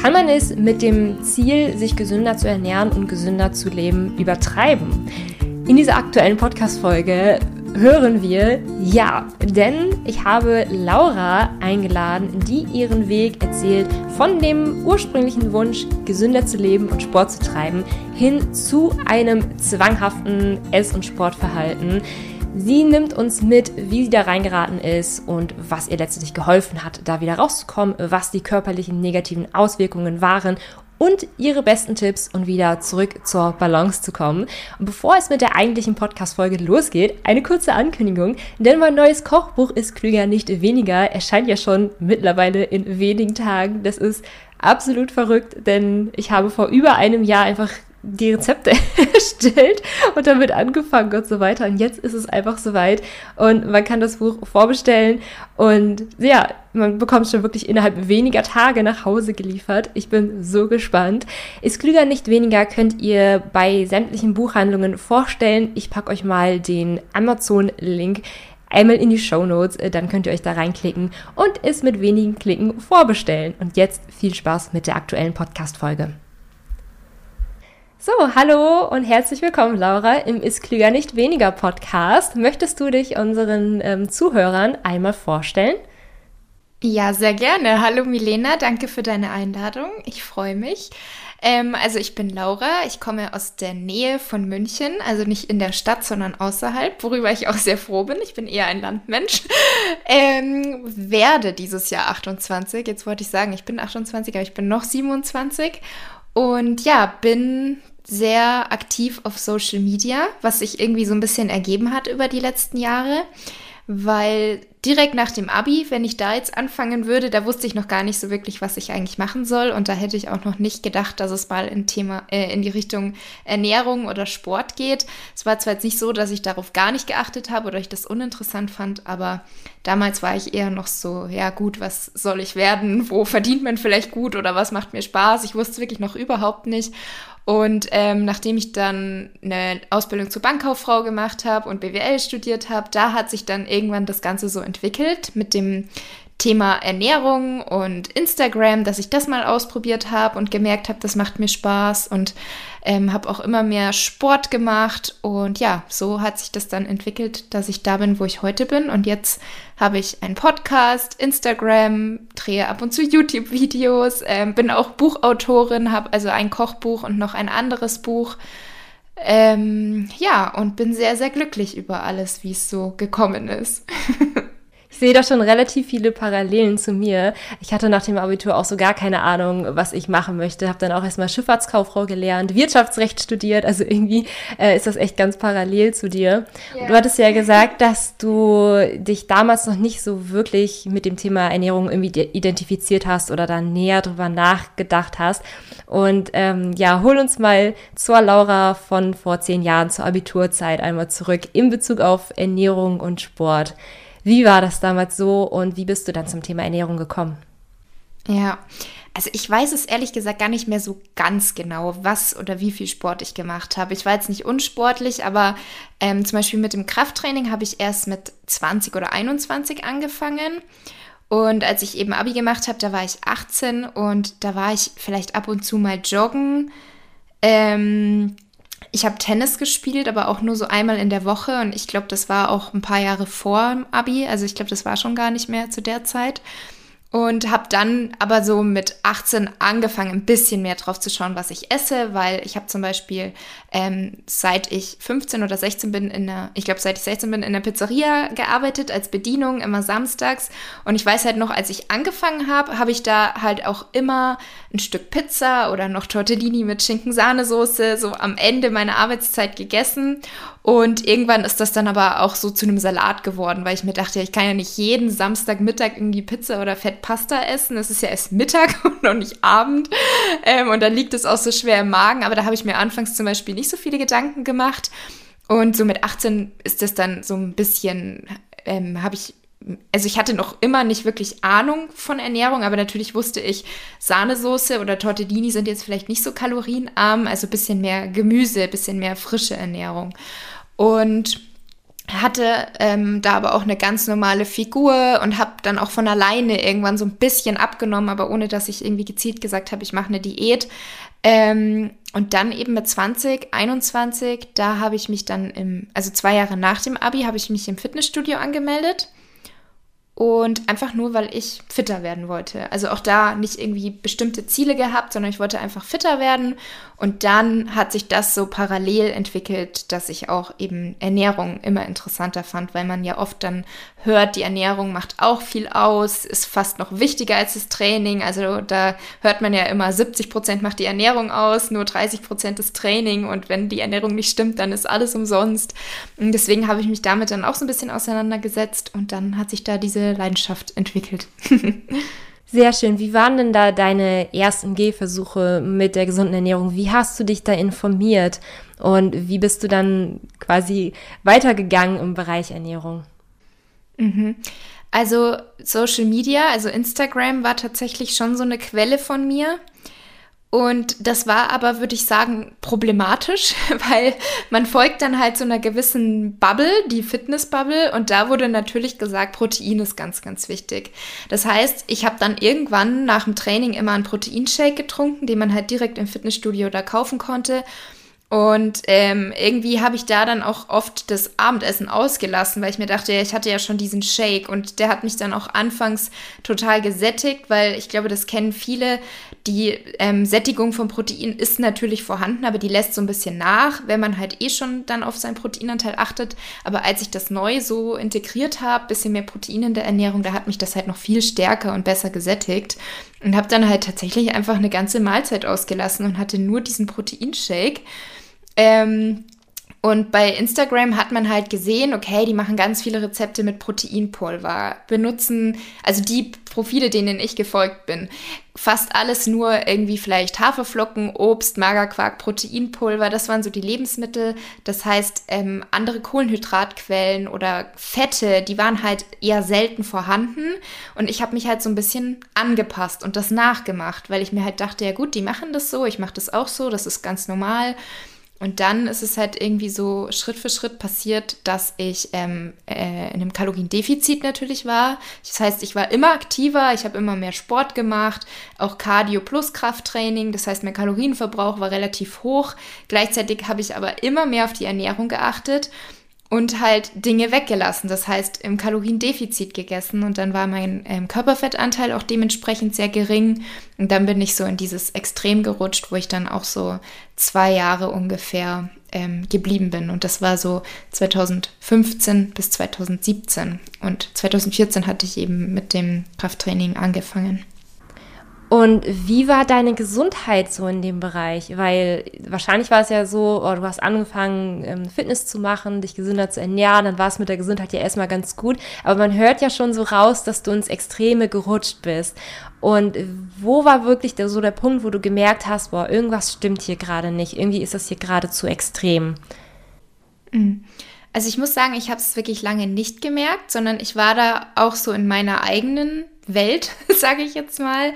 kann man es mit dem Ziel, sich gesünder zu ernähren und gesünder zu leben, übertreiben? In dieser aktuellen Podcast-Folge hören wir ja, denn ich habe Laura eingeladen, die ihren Weg erzählt von dem ursprünglichen Wunsch, gesünder zu leben und Sport zu treiben, hin zu einem zwanghaften Ess- und Sportverhalten. Sie nimmt uns mit, wie sie da reingeraten ist und was ihr letztendlich geholfen hat, da wieder rauszukommen, was die körperlichen negativen Auswirkungen waren und ihre besten Tipps und wieder zurück zur Balance zu kommen. Und bevor es mit der eigentlichen Podcast-Folge losgeht, eine kurze Ankündigung, denn mein neues Kochbuch ist klüger nicht weniger, erscheint ja schon mittlerweile in wenigen Tagen. Das ist absolut verrückt, denn ich habe vor über einem Jahr einfach die Rezepte erstellt und damit angefangen und so weiter. Und jetzt ist es einfach soweit und man kann das Buch vorbestellen und ja, man bekommt es schon wirklich innerhalb weniger Tage nach Hause geliefert. Ich bin so gespannt. Ist klüger nicht weniger könnt ihr bei sämtlichen Buchhandlungen vorstellen. Ich packe euch mal den Amazon-Link einmal in die Show Notes, äh, dann könnt ihr euch da reinklicken und es mit wenigen Klicken vorbestellen. Und jetzt viel Spaß mit der aktuellen Podcast-Folge. So, hallo und herzlich willkommen, Laura, im Ist Klüger nicht weniger Podcast. Möchtest du dich unseren ähm, Zuhörern einmal vorstellen? Ja, sehr gerne. Hallo Milena, danke für deine Einladung. Ich freue mich. Ähm, also ich bin Laura, ich komme aus der Nähe von München, also nicht in der Stadt, sondern außerhalb, worüber ich auch sehr froh bin. Ich bin eher ein Landmensch. Ähm, werde dieses Jahr 28. Jetzt wollte ich sagen, ich bin 28, aber ich bin noch 27. Und ja, bin sehr aktiv auf Social Media, was sich irgendwie so ein bisschen ergeben hat über die letzten Jahre, weil direkt nach dem Abi, wenn ich da jetzt anfangen würde, da wusste ich noch gar nicht so wirklich, was ich eigentlich machen soll und da hätte ich auch noch nicht gedacht, dass es mal in Thema äh, in die Richtung Ernährung oder Sport geht. Es war zwar jetzt nicht so, dass ich darauf gar nicht geachtet habe oder ich das uninteressant fand, aber damals war ich eher noch so, ja gut, was soll ich werden? Wo verdient man vielleicht gut oder was macht mir Spaß? Ich wusste wirklich noch überhaupt nicht und ähm, nachdem ich dann eine Ausbildung zur Bankkauffrau gemacht habe und BWL studiert habe, da hat sich dann irgendwann das Ganze so entwickelt mit dem Thema Ernährung und Instagram, dass ich das mal ausprobiert habe und gemerkt habe, das macht mir Spaß und ähm, habe auch immer mehr Sport gemacht und ja, so hat sich das dann entwickelt, dass ich da bin, wo ich heute bin und jetzt habe ich einen Podcast, Instagram, drehe ab und zu YouTube-Videos, ähm, bin auch Buchautorin, habe also ein Kochbuch und noch ein anderes Buch. Ähm, ja, und bin sehr, sehr glücklich über alles, wie es so gekommen ist. sehe da schon relativ viele Parallelen zu mir. Ich hatte nach dem Abitur auch so gar keine Ahnung, was ich machen möchte. Habe dann auch erstmal Schifffahrtskauffrau gelernt, Wirtschaftsrecht studiert. Also irgendwie äh, ist das echt ganz parallel zu dir. Yeah. Du hattest ja gesagt, dass du dich damals noch nicht so wirklich mit dem Thema Ernährung irgendwie identifiziert hast oder da näher drüber nachgedacht hast. Und ähm, ja, hol uns mal zur Laura von vor zehn Jahren zur Abiturzeit einmal zurück in Bezug auf Ernährung und Sport. Wie war das damals so und wie bist du dann zum Thema Ernährung gekommen? Ja, also ich weiß es ehrlich gesagt gar nicht mehr so ganz genau, was oder wie viel Sport ich gemacht habe. Ich war jetzt nicht unsportlich, aber ähm, zum Beispiel mit dem Krafttraining habe ich erst mit 20 oder 21 angefangen. Und als ich eben Abi gemacht habe, da war ich 18 und da war ich vielleicht ab und zu mal joggen. Ähm, ich habe Tennis gespielt, aber auch nur so einmal in der Woche. Und ich glaube, das war auch ein paar Jahre vor dem Abi, also ich glaube, das war schon gar nicht mehr zu der Zeit und habe dann aber so mit 18 angefangen, ein bisschen mehr drauf zu schauen, was ich esse, weil ich habe zum Beispiel ähm, seit ich 15 oder 16 bin in der, ich glaube seit ich 16 bin in der Pizzeria gearbeitet als Bedienung immer samstags. Und ich weiß halt noch, als ich angefangen habe, habe ich da halt auch immer ein Stück Pizza oder noch Tortellini mit Schinken-Sahnesoße so am Ende meiner Arbeitszeit gegessen und irgendwann ist das dann aber auch so zu einem Salat geworden, weil ich mir dachte, ich kann ja nicht jeden Samstagmittag irgendwie Pizza oder Fettpasta essen. Es ist ja erst Mittag und noch nicht Abend. Ähm, und dann liegt es auch so schwer im Magen. Aber da habe ich mir anfangs zum Beispiel nicht so viele Gedanken gemacht. Und so mit 18 ist das dann so ein bisschen, ähm, habe ich also ich hatte noch immer nicht wirklich Ahnung von Ernährung, aber natürlich wusste ich, Sahnesoße oder Tortellini sind jetzt vielleicht nicht so kalorienarm, also bisschen mehr Gemüse, bisschen mehr frische Ernährung. Und hatte ähm, da aber auch eine ganz normale Figur und habe dann auch von alleine irgendwann so ein bisschen abgenommen, aber ohne dass ich irgendwie gezielt gesagt habe, ich mache eine Diät. Ähm, und dann eben mit 20, 21, da habe ich mich dann im, also zwei Jahre nach dem Abi, habe ich mich im Fitnessstudio angemeldet und einfach nur, weil ich fitter werden wollte. Also auch da nicht irgendwie bestimmte Ziele gehabt, sondern ich wollte einfach fitter werden. Und dann hat sich das so parallel entwickelt, dass ich auch eben Ernährung immer interessanter fand, weil man ja oft dann hört, die Ernährung macht auch viel aus, ist fast noch wichtiger als das Training. Also da hört man ja immer, 70 Prozent macht die Ernährung aus, nur 30 Prozent das Training. Und wenn die Ernährung nicht stimmt, dann ist alles umsonst. Und deswegen habe ich mich damit dann auch so ein bisschen auseinandergesetzt und dann hat sich da diese Leidenschaft entwickelt. Sehr schön. Wie waren denn da deine ersten Gehversuche mit der gesunden Ernährung? Wie hast du dich da informiert? Und wie bist du dann quasi weitergegangen im Bereich Ernährung? Mhm. Also Social Media, also Instagram war tatsächlich schon so eine Quelle von mir. Und das war aber, würde ich sagen, problematisch, weil man folgt dann halt so einer gewissen Bubble, die Fitness-Bubble, und da wurde natürlich gesagt, Protein ist ganz, ganz wichtig. Das heißt, ich habe dann irgendwann nach dem Training immer einen Proteinshake getrunken, den man halt direkt im Fitnessstudio da kaufen konnte. Und ähm, irgendwie habe ich da dann auch oft das Abendessen ausgelassen, weil ich mir dachte, ich hatte ja schon diesen Shake und der hat mich dann auch anfangs total gesättigt, weil ich glaube, das kennen viele. Die ähm, Sättigung von Protein ist natürlich vorhanden, aber die lässt so ein bisschen nach, wenn man halt eh schon dann auf seinen Proteinanteil achtet. Aber als ich das neu so integriert habe, bisschen mehr Protein in der Ernährung, da hat mich das halt noch viel stärker und besser gesättigt und habe dann halt tatsächlich einfach eine ganze Mahlzeit ausgelassen und hatte nur diesen Proteinshake. Ähm, und bei Instagram hat man halt gesehen, okay, die machen ganz viele Rezepte mit Proteinpulver, benutzen, also die Profile, denen ich gefolgt bin, fast alles nur irgendwie vielleicht Haferflocken, Obst, Magerquark, Proteinpulver, das waren so die Lebensmittel. Das heißt, ähm, andere Kohlenhydratquellen oder Fette, die waren halt eher selten vorhanden. Und ich habe mich halt so ein bisschen angepasst und das nachgemacht, weil ich mir halt dachte, ja gut, die machen das so, ich mache das auch so, das ist ganz normal. Und dann ist es halt irgendwie so Schritt für Schritt passiert, dass ich ähm, äh, in einem Kaloriendefizit natürlich war. Das heißt, ich war immer aktiver, ich habe immer mehr Sport gemacht, auch Cardio plus Krafttraining. Das heißt, mein Kalorienverbrauch war relativ hoch. Gleichzeitig habe ich aber immer mehr auf die Ernährung geachtet und halt Dinge weggelassen. Das heißt, im Kaloriendefizit gegessen und dann war mein ähm, Körperfettanteil auch dementsprechend sehr gering. Und dann bin ich so in dieses Extrem gerutscht, wo ich dann auch so zwei Jahre ungefähr ähm, geblieben bin. Und das war so 2015 bis 2017. Und 2014 hatte ich eben mit dem Krafttraining angefangen. Und wie war deine Gesundheit so in dem Bereich? Weil wahrscheinlich war es ja so, oh, du hast angefangen, ähm, Fitness zu machen, dich gesünder zu ernähren, dann war es mit der Gesundheit ja erstmal ganz gut. Aber man hört ja schon so raus, dass du ins Extreme gerutscht bist. Und wo war wirklich der, so der Punkt, wo du gemerkt hast, boah, irgendwas stimmt hier gerade nicht, irgendwie ist das hier gerade zu extrem? Mhm. Also ich muss sagen, ich habe es wirklich lange nicht gemerkt, sondern ich war da auch so in meiner eigenen Welt, sage ich jetzt mal,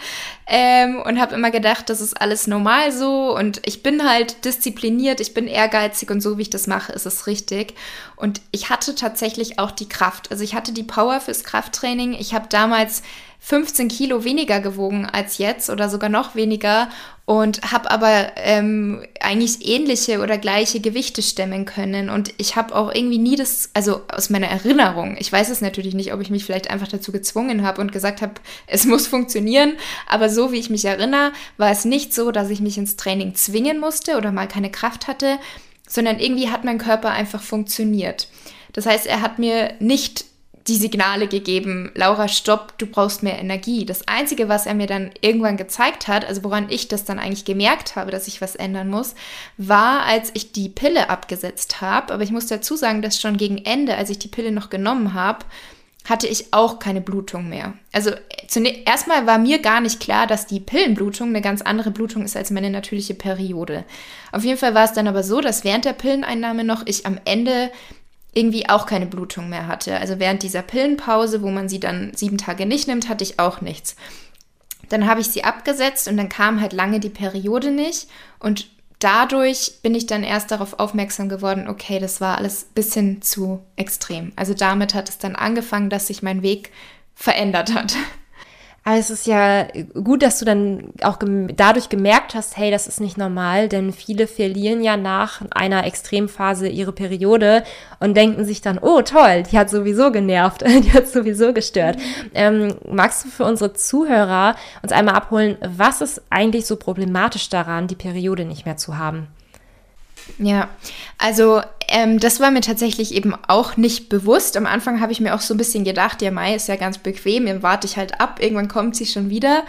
ähm, und habe immer gedacht, das ist alles normal so und ich bin halt diszipliniert, ich bin ehrgeizig und so wie ich das mache, ist es richtig. Und ich hatte tatsächlich auch die Kraft, also ich hatte die Power fürs Krafttraining. Ich habe damals 15 Kilo weniger gewogen als jetzt oder sogar noch weniger und habe aber ähm, eigentlich ähnliche oder gleiche Gewichte stemmen können. Und ich habe auch irgendwie nie das, also aus meiner Erinnerung, ich weiß es natürlich nicht, ob ich mich vielleicht einfach dazu gezwungen habe und gesagt habe, es muss funktionieren, aber so wie ich mich erinnere, war es nicht so, dass ich mich ins Training zwingen musste oder mal keine Kraft hatte, sondern irgendwie hat mein Körper einfach funktioniert. Das heißt, er hat mir nicht die Signale gegeben, Laura, stopp, du brauchst mehr Energie. Das Einzige, was er mir dann irgendwann gezeigt hat, also woran ich das dann eigentlich gemerkt habe, dass ich was ändern muss, war, als ich die Pille abgesetzt habe. Aber ich muss dazu sagen, dass schon gegen Ende, als ich die Pille noch genommen habe, hatte ich auch keine Blutung mehr. Also zunächst erstmal war mir gar nicht klar, dass die Pillenblutung eine ganz andere Blutung ist als meine natürliche Periode. Auf jeden Fall war es dann aber so, dass während der Pilleneinnahme noch ich am Ende irgendwie auch keine Blutung mehr hatte. Also während dieser Pillenpause, wo man sie dann sieben Tage nicht nimmt, hatte ich auch nichts. Dann habe ich sie abgesetzt und dann kam halt lange die Periode nicht und dadurch bin ich dann erst darauf aufmerksam geworden, okay, das war alles ein bisschen zu extrem. Also damit hat es dann angefangen, dass sich mein Weg verändert hat. Aber es ist ja gut, dass du dann auch gem dadurch gemerkt hast, hey, das ist nicht normal, denn viele verlieren ja nach einer Extremphase ihre Periode und denken sich dann, oh toll, die hat sowieso genervt, die hat sowieso gestört. Ähm, magst du für unsere Zuhörer uns einmal abholen, was ist eigentlich so problematisch daran, die Periode nicht mehr zu haben? Ja, also ähm, das war mir tatsächlich eben auch nicht bewusst. Am Anfang habe ich mir auch so ein bisschen gedacht, ja, Mai ist ja ganz bequem, dann warte ich halt ab, irgendwann kommt sie schon wieder.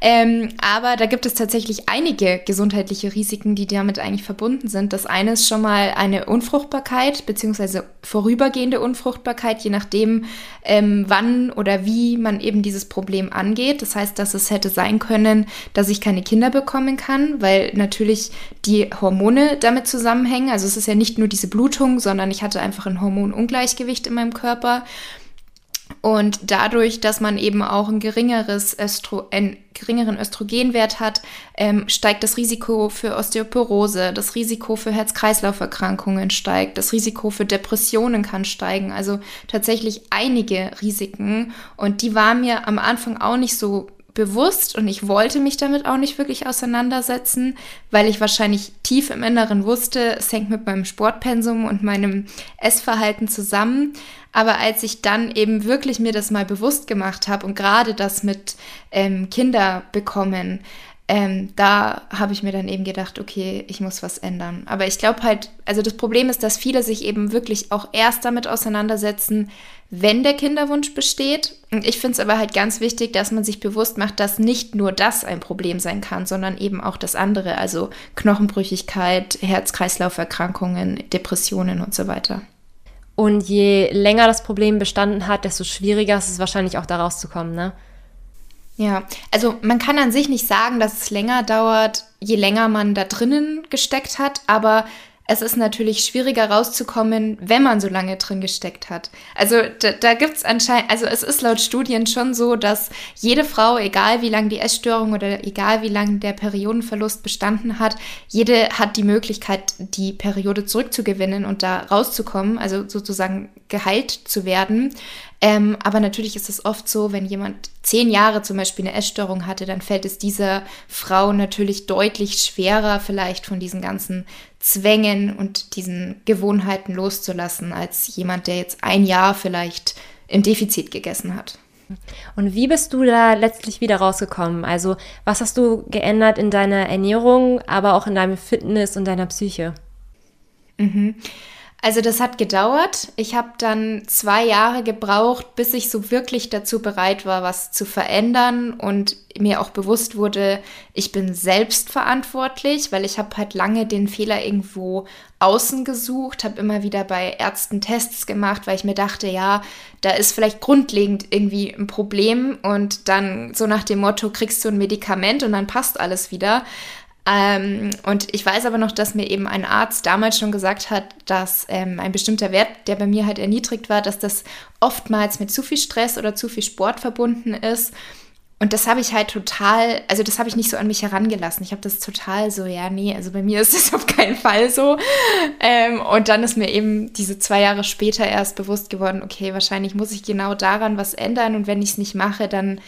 Ähm, aber da gibt es tatsächlich einige gesundheitliche Risiken, die damit eigentlich verbunden sind. Das eine ist schon mal eine Unfruchtbarkeit, beziehungsweise vorübergehende Unfruchtbarkeit, je nachdem, ähm, wann oder wie man eben dieses Problem angeht. Das heißt, dass es hätte sein können, dass ich keine Kinder bekommen kann, weil natürlich die Hormone damit zusammenhängen. Also es ist ja nicht nur diese Blutung, sondern ich hatte einfach ein Hormonungleichgewicht in meinem Körper. Und dadurch, dass man eben auch ein geringeres Östro einen geringeren Östrogenwert hat, ähm, steigt das Risiko für Osteoporose, das Risiko für Herz-Kreislauf-Erkrankungen steigt, das Risiko für Depressionen kann steigen. Also tatsächlich einige Risiken. Und die waren mir am Anfang auch nicht so bewusst und ich wollte mich damit auch nicht wirklich auseinandersetzen, weil ich wahrscheinlich tief im Inneren wusste, es hängt mit meinem Sportpensum und meinem Essverhalten zusammen. Aber als ich dann eben wirklich mir das mal bewusst gemacht habe und gerade das mit ähm, Kinder bekommen, ähm, da habe ich mir dann eben gedacht, okay, ich muss was ändern. Aber ich glaube halt, also das Problem ist, dass viele sich eben wirklich auch erst damit auseinandersetzen, wenn der Kinderwunsch besteht. Und ich finde es aber halt ganz wichtig, dass man sich bewusst macht, dass nicht nur das ein Problem sein kann, sondern eben auch das andere, also Knochenbrüchigkeit, Herz-Kreislauf-Erkrankungen, Depressionen und so weiter. Und je länger das Problem bestanden hat, desto schwieriger ist es wahrscheinlich auch da rauszukommen, ne? Ja, also man kann an sich nicht sagen, dass es länger dauert, je länger man da drinnen gesteckt hat, aber es ist natürlich schwieriger rauszukommen, wenn man so lange drin gesteckt hat. Also da, da gibt es anscheinend, also es ist laut Studien schon so, dass jede Frau, egal wie lange die Essstörung oder egal wie lange der Periodenverlust bestanden hat, jede hat die Möglichkeit, die Periode zurückzugewinnen und da rauszukommen, also sozusagen geheilt zu werden. Ähm, aber natürlich ist es oft so, wenn jemand zehn Jahre zum Beispiel eine Essstörung hatte, dann fällt es dieser Frau natürlich deutlich schwerer, vielleicht von diesen ganzen Zwängen und diesen Gewohnheiten loszulassen, als jemand, der jetzt ein Jahr vielleicht im Defizit gegessen hat. Und wie bist du da letztlich wieder rausgekommen? Also, was hast du geändert in deiner Ernährung, aber auch in deinem Fitness und deiner Psyche? Mhm. Also das hat gedauert. Ich habe dann zwei Jahre gebraucht, bis ich so wirklich dazu bereit war, was zu verändern und mir auch bewusst wurde, ich bin selbst verantwortlich, weil ich habe halt lange den Fehler irgendwo außen gesucht, habe immer wieder bei Ärzten Tests gemacht, weil ich mir dachte, ja, da ist vielleicht grundlegend irgendwie ein Problem und dann so nach dem Motto, kriegst du ein Medikament und dann passt alles wieder. Ähm, und ich weiß aber noch, dass mir eben ein Arzt damals schon gesagt hat, dass ähm, ein bestimmter Wert, der bei mir halt erniedrigt war, dass das oftmals mit zu viel Stress oder zu viel Sport verbunden ist. Und das habe ich halt total, also das habe ich nicht so an mich herangelassen. Ich habe das total so, ja, nee, also bei mir ist das auf keinen Fall so. Ähm, und dann ist mir eben diese zwei Jahre später erst bewusst geworden, okay, wahrscheinlich muss ich genau daran was ändern. Und wenn ich es nicht mache, dann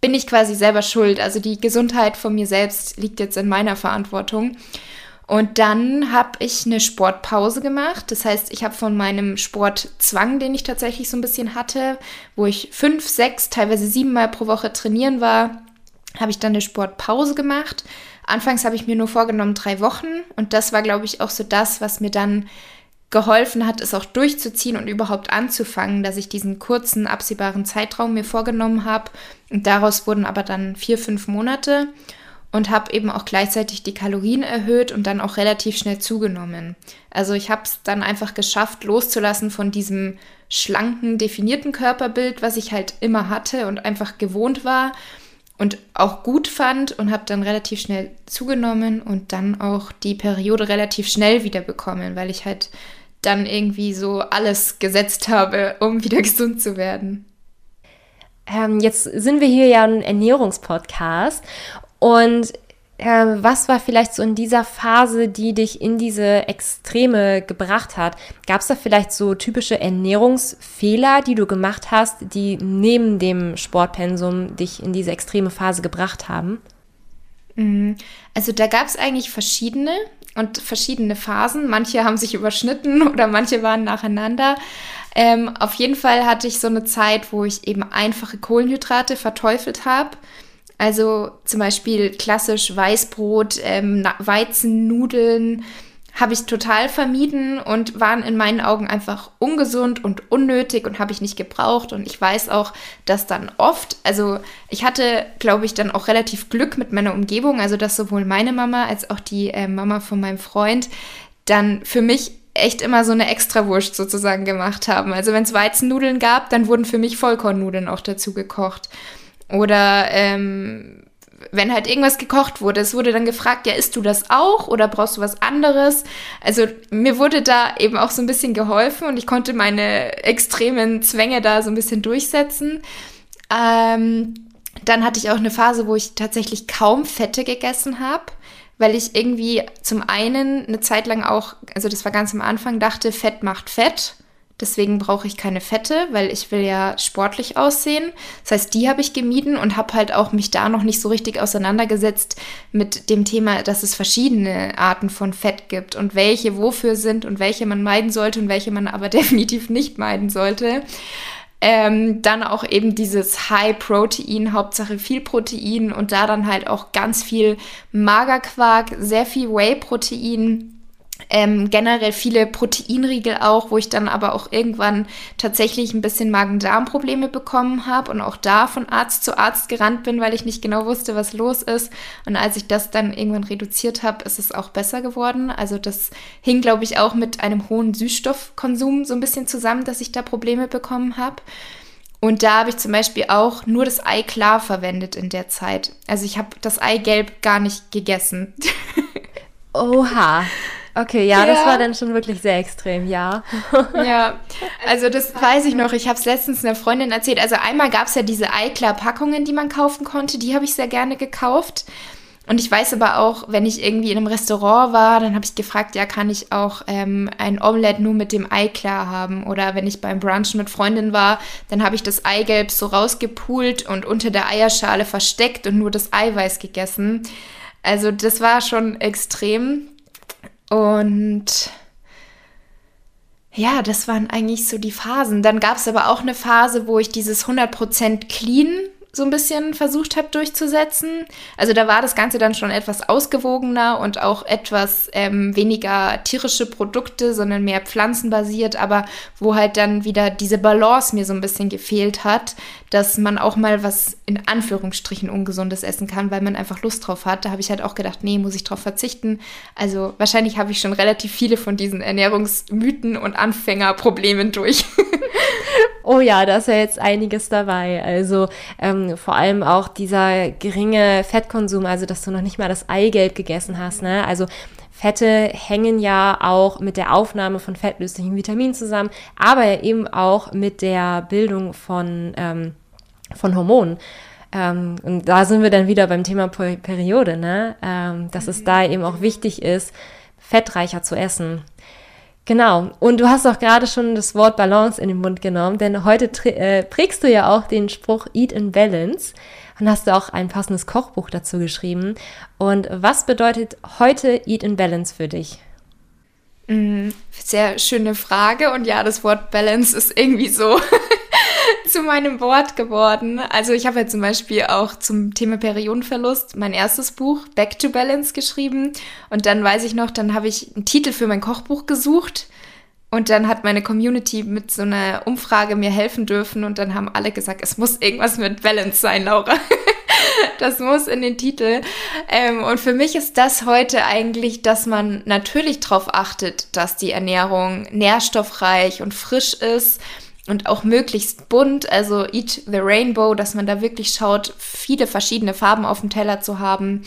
bin ich quasi selber schuld. Also die Gesundheit von mir selbst liegt jetzt in meiner Verantwortung. Und dann habe ich eine Sportpause gemacht. Das heißt, ich habe von meinem Sportzwang, den ich tatsächlich so ein bisschen hatte, wo ich fünf, sechs, teilweise sieben Mal pro Woche trainieren war, habe ich dann eine Sportpause gemacht. Anfangs habe ich mir nur vorgenommen drei Wochen und das war, glaube ich, auch so das, was mir dann geholfen hat, es auch durchzuziehen und überhaupt anzufangen, dass ich diesen kurzen, absehbaren Zeitraum mir vorgenommen habe. Und daraus wurden aber dann vier, fünf Monate und habe eben auch gleichzeitig die Kalorien erhöht und dann auch relativ schnell zugenommen. Also ich habe es dann einfach geschafft, loszulassen von diesem schlanken, definierten Körperbild, was ich halt immer hatte und einfach gewohnt war und auch gut fand und habe dann relativ schnell zugenommen und dann auch die Periode relativ schnell wieder bekommen, weil ich halt dann irgendwie so alles gesetzt habe, um wieder gesund zu werden. Ähm, jetzt sind wir hier ja ein Ernährungspodcast und äh, was war vielleicht so in dieser Phase, die dich in diese Extreme gebracht hat? Gab es da vielleicht so typische Ernährungsfehler, die du gemacht hast, die neben dem Sportpensum dich in diese extreme Phase gebracht haben? Mhm. Also da gab es eigentlich verschiedene und verschiedene Phasen. Manche haben sich überschnitten oder manche waren nacheinander. Ähm, auf jeden Fall hatte ich so eine Zeit, wo ich eben einfache Kohlenhydrate verteufelt habe. Also zum Beispiel klassisch Weißbrot, ähm, Weizennudeln, habe ich total vermieden und waren in meinen Augen einfach ungesund und unnötig und habe ich nicht gebraucht. Und ich weiß auch, dass dann oft, also ich hatte, glaube ich, dann auch relativ Glück mit meiner Umgebung, also dass sowohl meine Mama als auch die äh, Mama von meinem Freund dann für mich echt immer so eine Extrawurst sozusagen gemacht haben. Also wenn es Weizennudeln gab, dann wurden für mich Vollkornnudeln auch dazu gekocht. Oder ähm, wenn halt irgendwas gekocht wurde, es wurde dann gefragt, ja, isst du das auch oder brauchst du was anderes? Also mir wurde da eben auch so ein bisschen geholfen und ich konnte meine extremen Zwänge da so ein bisschen durchsetzen. Ähm, dann hatte ich auch eine Phase, wo ich tatsächlich kaum Fette gegessen habe, weil ich irgendwie zum einen eine Zeit lang auch, also das war ganz am Anfang, dachte, Fett macht Fett. Deswegen brauche ich keine Fette, weil ich will ja sportlich aussehen. Das heißt, die habe ich gemieden und habe halt auch mich da noch nicht so richtig auseinandergesetzt mit dem Thema, dass es verschiedene Arten von Fett gibt und welche wofür sind und welche man meiden sollte und welche man aber definitiv nicht meiden sollte. Ähm, dann auch eben dieses High Protein, Hauptsache viel Protein und da dann halt auch ganz viel Magerquark, sehr viel Whey Protein ähm, generell viele Proteinriegel auch, wo ich dann aber auch irgendwann tatsächlich ein bisschen Magen-Darm-Probleme bekommen habe und auch da von Arzt zu Arzt gerannt bin, weil ich nicht genau wusste, was los ist. Und als ich das dann irgendwann reduziert habe, ist es auch besser geworden. Also das hing, glaube ich, auch mit einem hohen Süßstoffkonsum so ein bisschen zusammen, dass ich da Probleme bekommen habe. Und da habe ich zum Beispiel auch nur das Ei klar verwendet in der Zeit. Also ich habe das Eigelb gar nicht gegessen. Oha. Okay, ja, ja, das war dann schon wirklich sehr extrem, ja. Ja, also das weiß ich noch. Ich habe es letztens einer Freundin erzählt. Also einmal gab es ja diese Eiklar-Packungen, die man kaufen konnte. Die habe ich sehr gerne gekauft. Und ich weiß aber auch, wenn ich irgendwie in einem Restaurant war, dann habe ich gefragt, ja, kann ich auch ähm, ein Omelette nur mit dem Eiklar haben? Oder wenn ich beim Brunch mit Freundin war, dann habe ich das Eigelb so rausgepult und unter der Eierschale versteckt und nur das Eiweiß gegessen. Also das war schon extrem. Und ja, das waren eigentlich so die Phasen. Dann gab es aber auch eine Phase, wo ich dieses 100% Clean so ein bisschen versucht habe durchzusetzen. Also da war das Ganze dann schon etwas ausgewogener und auch etwas ähm, weniger tierische Produkte, sondern mehr pflanzenbasiert, aber wo halt dann wieder diese Balance mir so ein bisschen gefehlt hat, dass man auch mal was in Anführungsstrichen Ungesundes essen kann, weil man einfach Lust drauf hat. Da habe ich halt auch gedacht, nee, muss ich drauf verzichten. Also wahrscheinlich habe ich schon relativ viele von diesen Ernährungsmythen und Anfängerproblemen durch. oh ja, da ist ja jetzt einiges dabei. Also ähm, vor allem auch dieser geringe Fettkonsum, also dass du noch nicht mal das Eigelb gegessen hast. Ne? Also Fette hängen ja auch mit der Aufnahme von fettlöslichen Vitaminen zusammen, aber eben auch mit der Bildung von, ähm, von Hormonen. Ähm, und da sind wir dann wieder beim Thema Periode, ne? Ähm, dass es da eben auch wichtig ist, fettreicher zu essen. Genau. Und du hast auch gerade schon das Wort Balance in den Mund genommen, denn heute äh, prägst du ja auch den Spruch Eat in Balance und hast du auch ein passendes Kochbuch dazu geschrieben. Und was bedeutet heute Eat in Balance für dich? Mm, sehr schöne Frage. Und ja, das Wort Balance ist irgendwie so zu meinem Wort geworden. Also ich habe ja zum Beispiel auch zum Thema Periodenverlust mein erstes Buch Back to Balance geschrieben. Und dann weiß ich noch, dann habe ich einen Titel für mein Kochbuch gesucht. Und dann hat meine Community mit so einer Umfrage mir helfen dürfen und dann haben alle gesagt, es muss irgendwas mit Balance sein, Laura. das muss in den Titel. Ähm, und für mich ist das heute eigentlich, dass man natürlich darauf achtet, dass die Ernährung nährstoffreich und frisch ist und auch möglichst bunt, also Eat the Rainbow, dass man da wirklich schaut, viele verschiedene Farben auf dem Teller zu haben.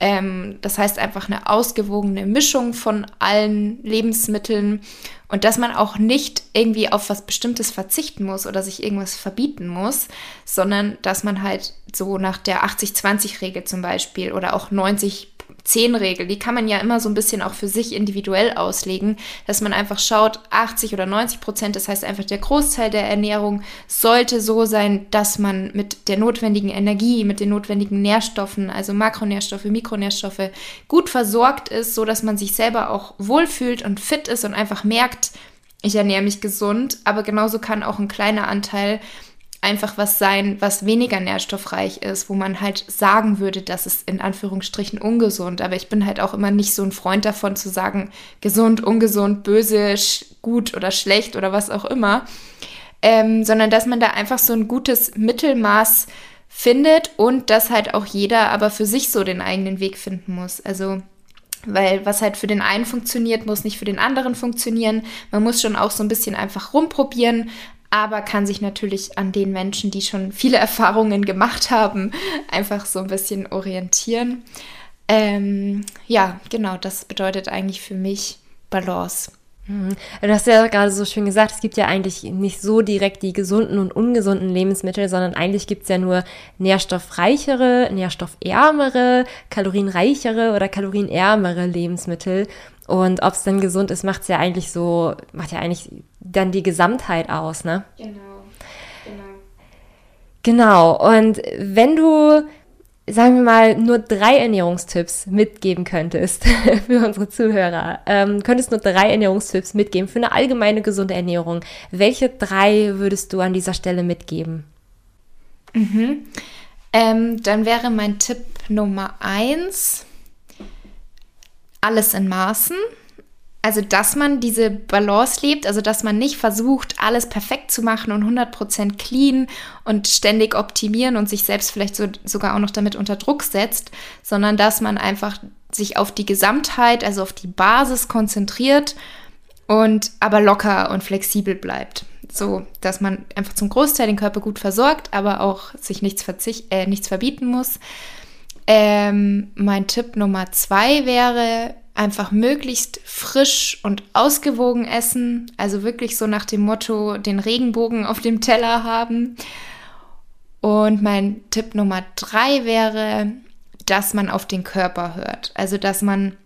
Ähm, das heißt einfach eine ausgewogene Mischung von allen Lebensmitteln und dass man auch nicht irgendwie auf was Bestimmtes verzichten muss oder sich irgendwas verbieten muss, sondern dass man halt so nach der 80-20-Regel zum Beispiel oder auch 90 10-Regel, die kann man ja immer so ein bisschen auch für sich individuell auslegen, dass man einfach schaut, 80 oder 90 Prozent, das heißt einfach der Großteil der Ernährung sollte so sein, dass man mit der notwendigen Energie, mit den notwendigen Nährstoffen, also Makronährstoffe, Mikronährstoffe, gut versorgt ist, so dass man sich selber auch wohlfühlt und fit ist und einfach merkt, ich ernähre mich gesund, aber genauso kann auch ein kleiner Anteil einfach was sein, was weniger nährstoffreich ist, wo man halt sagen würde, dass es in Anführungsstrichen ungesund. Aber ich bin halt auch immer nicht so ein Freund davon zu sagen, gesund, ungesund, böse, gut oder schlecht oder was auch immer. Ähm, sondern dass man da einfach so ein gutes Mittelmaß findet und dass halt auch jeder aber für sich so den eigenen Weg finden muss. Also weil was halt für den einen funktioniert, muss nicht für den anderen funktionieren. Man muss schon auch so ein bisschen einfach rumprobieren, aber kann sich natürlich an den Menschen, die schon viele Erfahrungen gemacht haben, einfach so ein bisschen orientieren. Ähm, ja, genau, das bedeutet eigentlich für mich Balance. Mhm. Du hast ja gerade so schön gesagt, es gibt ja eigentlich nicht so direkt die gesunden und ungesunden Lebensmittel, sondern eigentlich gibt es ja nur nährstoffreichere, nährstoffärmere, kalorienreichere oder kalorienärmere Lebensmittel. Und ob es dann gesund ist, macht es ja eigentlich so, macht ja eigentlich dann die Gesamtheit aus, ne? Genau. Genau. Genau. Und wenn du, sagen wir mal, nur drei Ernährungstipps mitgeben könntest für unsere Zuhörer, ähm, könntest nur drei Ernährungstipps mitgeben für eine allgemeine gesunde Ernährung, welche drei würdest du an dieser Stelle mitgeben? Mhm. Ähm, dann wäre mein Tipp Nummer eins, alles in Maßen. Also, dass man diese Balance lebt, also dass man nicht versucht, alles perfekt zu machen und 100% clean und ständig optimieren und sich selbst vielleicht so, sogar auch noch damit unter Druck setzt, sondern dass man einfach sich auf die Gesamtheit, also auf die Basis konzentriert und aber locker und flexibel bleibt. So, dass man einfach zum Großteil den Körper gut versorgt, aber auch sich nichts, verzicht, äh, nichts verbieten muss. Ähm, mein Tipp Nummer zwei wäre, einfach möglichst frisch und ausgewogen essen. Also wirklich so nach dem Motto, den Regenbogen auf dem Teller haben. Und mein Tipp Nummer drei wäre, dass man auf den Körper hört. Also dass man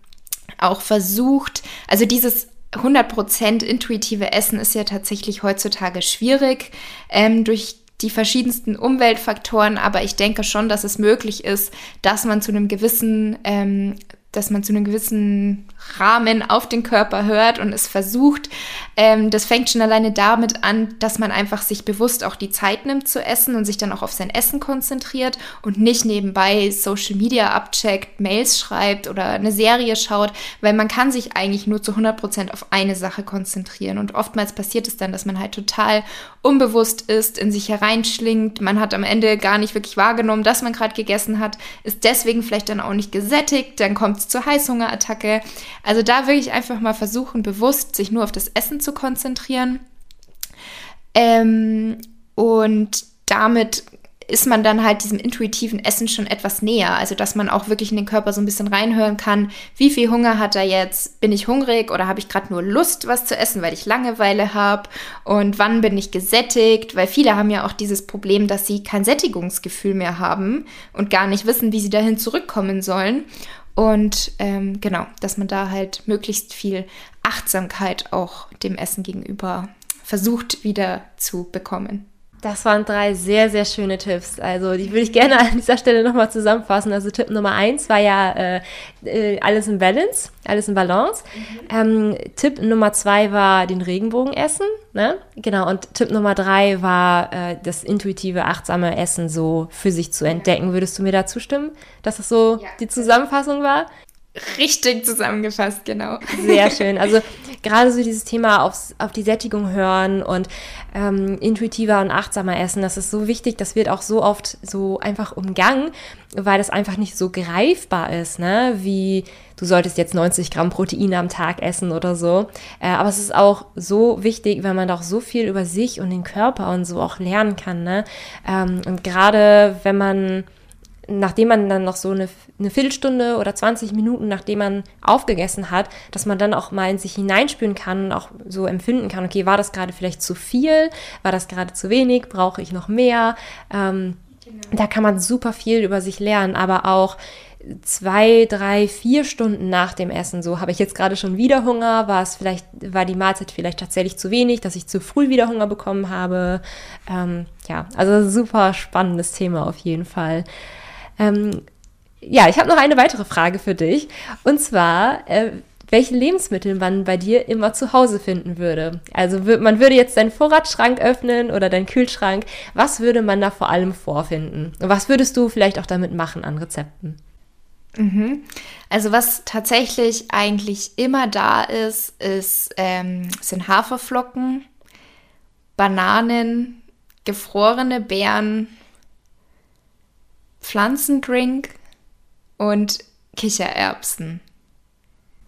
auch versucht, also dieses 100% intuitive Essen ist ja tatsächlich heutzutage schwierig ähm, durch die verschiedensten Umweltfaktoren, aber ich denke schon, dass es möglich ist, dass man zu einem gewissen ähm, dass man zu einem gewissen Rahmen auf den Körper hört und es versucht. Ähm, das fängt schon alleine damit an, dass man einfach sich bewusst auch die Zeit nimmt zu essen und sich dann auch auf sein Essen konzentriert und nicht nebenbei Social Media abcheckt, Mails schreibt oder eine Serie schaut, weil man kann sich eigentlich nur zu 100 Prozent auf eine Sache konzentrieren. Und oftmals passiert es dann, dass man halt total unbewusst ist, in sich hereinschlingt, man hat am Ende gar nicht wirklich wahrgenommen, dass man gerade gegessen hat, ist deswegen vielleicht dann auch nicht gesättigt, dann kommt es zur Heißhungerattacke. Also da wirklich einfach mal versuchen, bewusst sich nur auf das Essen zu konzentrieren. Ähm, und damit ist man dann halt diesem intuitiven Essen schon etwas näher. Also, dass man auch wirklich in den Körper so ein bisschen reinhören kann, wie viel Hunger hat er jetzt? Bin ich hungrig oder habe ich gerade nur Lust, was zu essen, weil ich Langeweile habe? Und wann bin ich gesättigt? Weil viele haben ja auch dieses Problem, dass sie kein Sättigungsgefühl mehr haben und gar nicht wissen, wie sie dahin zurückkommen sollen. Und ähm, genau, dass man da halt möglichst viel Achtsamkeit auch dem Essen gegenüber versucht wieder zu bekommen. Das waren drei sehr, sehr schöne Tipps. Also die würde ich gerne an dieser Stelle nochmal zusammenfassen. Also Tipp Nummer eins war ja äh, äh, alles in Balance, alles in Balance. Mhm. Ähm, Tipp Nummer zwei war den Regenbogen essen. Ne? Genau, und Tipp Nummer drei war äh, das intuitive, achtsame Essen so für sich zu entdecken. Würdest du mir da zustimmen, dass das so ja. die Zusammenfassung war? Richtig zusammengefasst, genau. Sehr schön. Also gerade so dieses Thema aufs, auf die Sättigung hören und ähm, intuitiver und achtsamer essen, das ist so wichtig. Das wird auch so oft so einfach umgangen, weil das einfach nicht so greifbar ist, ne? Wie du solltest jetzt 90 Gramm Protein am Tag essen oder so. Äh, aber es ist auch so wichtig, weil man doch so viel über sich und den Körper und so auch lernen kann, ne? Ähm, und gerade wenn man nachdem man dann noch so eine, eine Viertelstunde oder 20 Minuten, nachdem man aufgegessen hat, dass man dann auch mal in sich hineinspüren kann und auch so empfinden kann, okay, war das gerade vielleicht zu viel, war das gerade zu wenig, brauche ich noch mehr? Ähm, genau. Da kann man super viel über sich lernen, aber auch zwei, drei, vier Stunden nach dem Essen so, habe ich jetzt gerade schon wieder Hunger, war es vielleicht, war die Mahlzeit vielleicht tatsächlich zu wenig, dass ich zu früh wieder Hunger bekommen habe. Ähm, ja, also super spannendes Thema auf jeden Fall. Ähm, ja, ich habe noch eine weitere Frage für dich. Und zwar, äh, welche Lebensmittel man bei dir immer zu Hause finden würde. Also man würde jetzt deinen Vorratsschrank öffnen oder deinen Kühlschrank. Was würde man da vor allem vorfinden? Und was würdest du vielleicht auch damit machen an Rezepten? Mhm. Also was tatsächlich eigentlich immer da ist, ist ähm, sind Haferflocken, Bananen, gefrorene Beeren, Pflanzendrink und Kichererbsen.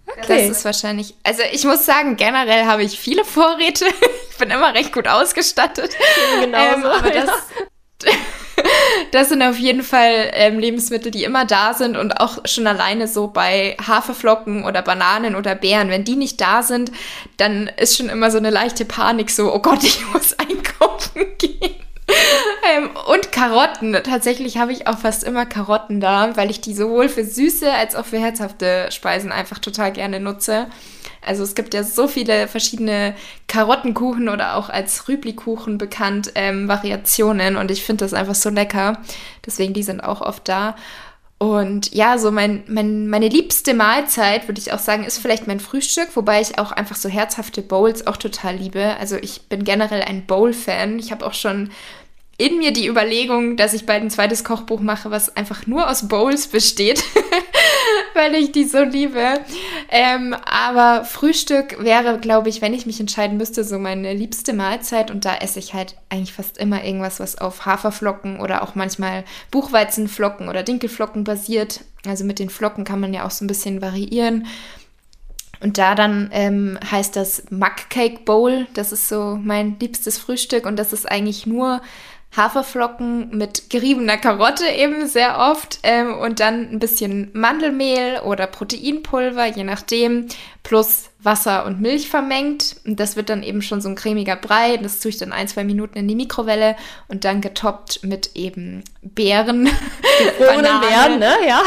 Okay. Das ist wahrscheinlich, also ich muss sagen, generell habe ich viele Vorräte. ich bin immer recht gut ausgestattet. Genau. Ähm, aber das, das sind auf jeden Fall ähm, Lebensmittel, die immer da sind und auch schon alleine so bei Haferflocken oder Bananen oder Beeren. Wenn die nicht da sind, dann ist schon immer so eine leichte Panik, so, oh Gott, ich muss einkaufen gehen ähm, und Karotten. Tatsächlich habe ich auch fast immer Karotten da, weil ich die sowohl für süße als auch für herzhafte Speisen einfach total gerne nutze. Also es gibt ja so viele verschiedene Karottenkuchen oder auch als Rüblikuchen bekannt ähm, Variationen und ich finde das einfach so lecker. Deswegen die sind auch oft da. Und ja, so mein, mein, meine liebste Mahlzeit, würde ich auch sagen, ist vielleicht mein Frühstück, wobei ich auch einfach so herzhafte Bowls auch total liebe. Also ich bin generell ein Bowl-Fan. Ich habe auch schon in mir die Überlegung, dass ich bald ein zweites Kochbuch mache, was einfach nur aus Bowls besteht, weil ich die so liebe. Ähm, aber Frühstück wäre, glaube ich, wenn ich mich entscheiden müsste, so meine liebste Mahlzeit. Und da esse ich halt eigentlich fast immer irgendwas, was auf Haferflocken oder auch manchmal Buchweizenflocken oder Dinkelflocken basiert. Also mit den Flocken kann man ja auch so ein bisschen variieren. Und da dann ähm, heißt das Mug Cake Bowl. Das ist so mein liebstes Frühstück und das ist eigentlich nur Haferflocken mit geriebener Karotte eben sehr oft ähm, und dann ein bisschen Mandelmehl oder Proteinpulver, je nachdem, plus Wasser und Milch vermengt. Und das wird dann eben schon so ein cremiger Brei. Das tue ich dann ein, zwei Minuten in die Mikrowelle und dann getoppt mit eben Beeren. Ohne Beeren, ne? Ja.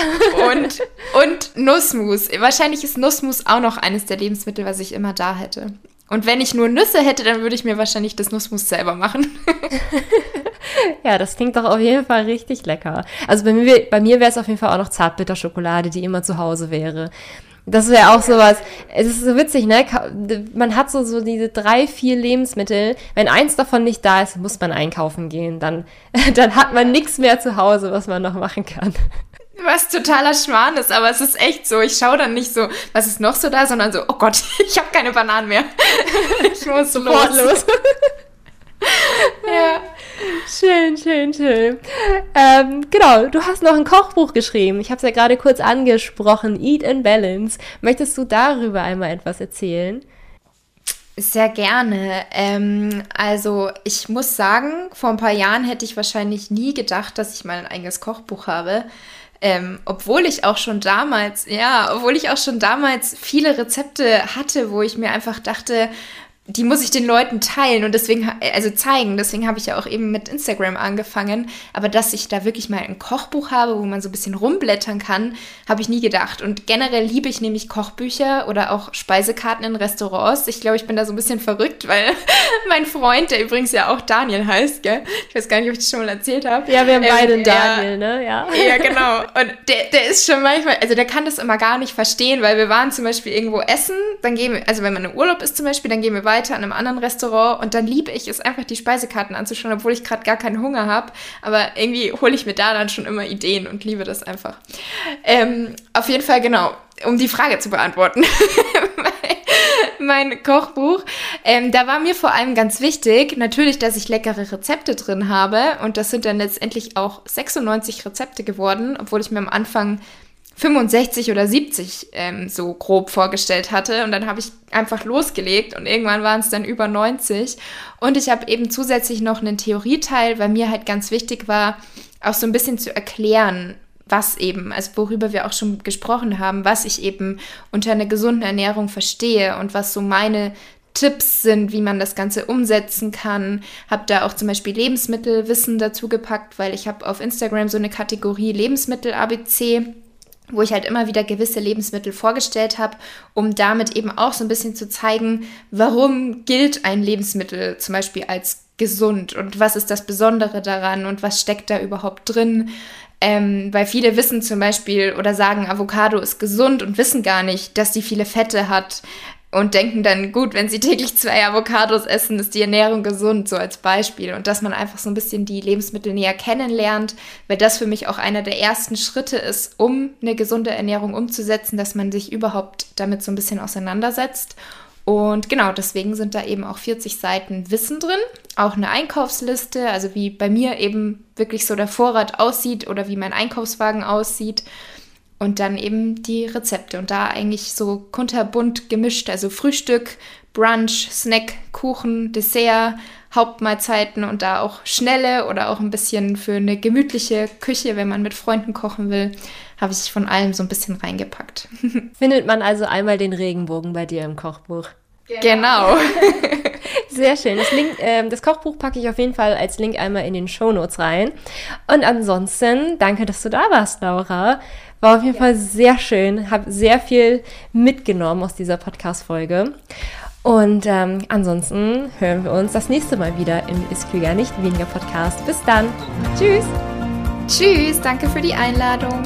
Und, und Nussmus. Wahrscheinlich ist Nussmus auch noch eines der Lebensmittel, was ich immer da hätte. Und wenn ich nur Nüsse hätte, dann würde ich mir wahrscheinlich das Nussmus selber machen. ja, das klingt doch auf jeden Fall richtig lecker. Also bei mir, bei mir wäre es auf jeden Fall auch noch Zartbitterschokolade, die immer zu Hause wäre. Das wäre auch sowas. Es ist so witzig, ne? Man hat so, so diese drei, vier Lebensmittel. Wenn eins davon nicht da ist, muss man einkaufen gehen. Dann, dann hat man nichts mehr zu Hause, was man noch machen kann was totaler Schmarrn ist, aber es ist echt so. Ich schaue dann nicht so, was ist noch so da, sondern so, oh Gott, ich habe keine Bananen mehr. ich muss sofort los. los. ja. Schön, schön, schön. Ähm, genau, du hast noch ein Kochbuch geschrieben. Ich habe es ja gerade kurz angesprochen, Eat and Balance. Möchtest du darüber einmal etwas erzählen? Sehr gerne. Ähm, also ich muss sagen, vor ein paar Jahren hätte ich wahrscheinlich nie gedacht, dass ich mal ein eigenes Kochbuch habe. Ähm, obwohl ich auch schon damals, ja, obwohl ich auch schon damals viele Rezepte hatte, wo ich mir einfach dachte, die muss ich den Leuten teilen und deswegen, also zeigen. Deswegen habe ich ja auch eben mit Instagram angefangen. Aber dass ich da wirklich mal ein Kochbuch habe, wo man so ein bisschen rumblättern kann, habe ich nie gedacht. Und generell liebe ich nämlich Kochbücher oder auch Speisekarten in Restaurants. Ich glaube, ich bin da so ein bisschen verrückt, weil mein Freund, der übrigens ja auch Daniel heißt, gell? Ich weiß gar nicht, ob ich das schon mal erzählt habe. Ja, wir haben ähm, beide einen Daniel, ne? Ja. Ja, genau. Und der, der ist schon manchmal, also der kann das immer gar nicht verstehen, weil wir waren zum Beispiel irgendwo essen, dann gehen wir, also wenn man im Urlaub ist zum Beispiel, dann gehen wir weiter weiter an einem anderen Restaurant und dann liebe ich es einfach, die Speisekarten anzuschauen, obwohl ich gerade gar keinen Hunger habe. Aber irgendwie hole ich mir da dann schon immer Ideen und liebe das einfach. Ähm, auf jeden Fall, genau, um die Frage zu beantworten. mein Kochbuch. Ähm, da war mir vor allem ganz wichtig, natürlich, dass ich leckere Rezepte drin habe. Und das sind dann letztendlich auch 96 Rezepte geworden, obwohl ich mir am Anfang 65 oder 70 ähm, so grob vorgestellt hatte. Und dann habe ich einfach losgelegt und irgendwann waren es dann über 90. Und ich habe eben zusätzlich noch einen Theorieteil, weil mir halt ganz wichtig war, auch so ein bisschen zu erklären, was eben, also worüber wir auch schon gesprochen haben, was ich eben unter einer gesunden Ernährung verstehe und was so meine Tipps sind, wie man das Ganze umsetzen kann. Habe da auch zum Beispiel Lebensmittelwissen dazu gepackt, weil ich habe auf Instagram so eine Kategorie Lebensmittel ABC wo ich halt immer wieder gewisse Lebensmittel vorgestellt habe, um damit eben auch so ein bisschen zu zeigen, warum gilt ein Lebensmittel zum Beispiel als gesund und was ist das Besondere daran und was steckt da überhaupt drin. Ähm, weil viele wissen zum Beispiel oder sagen, Avocado ist gesund und wissen gar nicht, dass die viele Fette hat und denken dann, gut, wenn sie täglich zwei Avocados essen, ist die Ernährung gesund, so als Beispiel. Und dass man einfach so ein bisschen die Lebensmittel näher kennenlernt, weil das für mich auch einer der ersten Schritte ist, um eine gesunde Ernährung umzusetzen, dass man sich überhaupt damit so ein bisschen auseinandersetzt. Und genau, deswegen sind da eben auch 40 Seiten Wissen drin, auch eine Einkaufsliste, also wie bei mir eben wirklich so der Vorrat aussieht oder wie mein Einkaufswagen aussieht. Und dann eben die Rezepte und da eigentlich so kunterbunt gemischt, also Frühstück, Brunch, Snack, Kuchen, Dessert, Hauptmahlzeiten und da auch schnelle oder auch ein bisschen für eine gemütliche Küche, wenn man mit Freunden kochen will, habe ich von allem so ein bisschen reingepackt. Findet man also einmal den Regenbogen bei dir im Kochbuch? Genau. Sehr schön. Das, Link, äh, das Kochbuch packe ich auf jeden Fall als Link einmal in den Show Notes rein. Und ansonsten, danke, dass du da warst, Laura. War auf jeden ja. Fall sehr schön. Habe sehr viel mitgenommen aus dieser Podcast-Folge. Und ähm, ansonsten hören wir uns das nächste Mal wieder im Ist Klüger nicht weniger Podcast. Bis dann. Tschüss. Tschüss. Danke für die Einladung.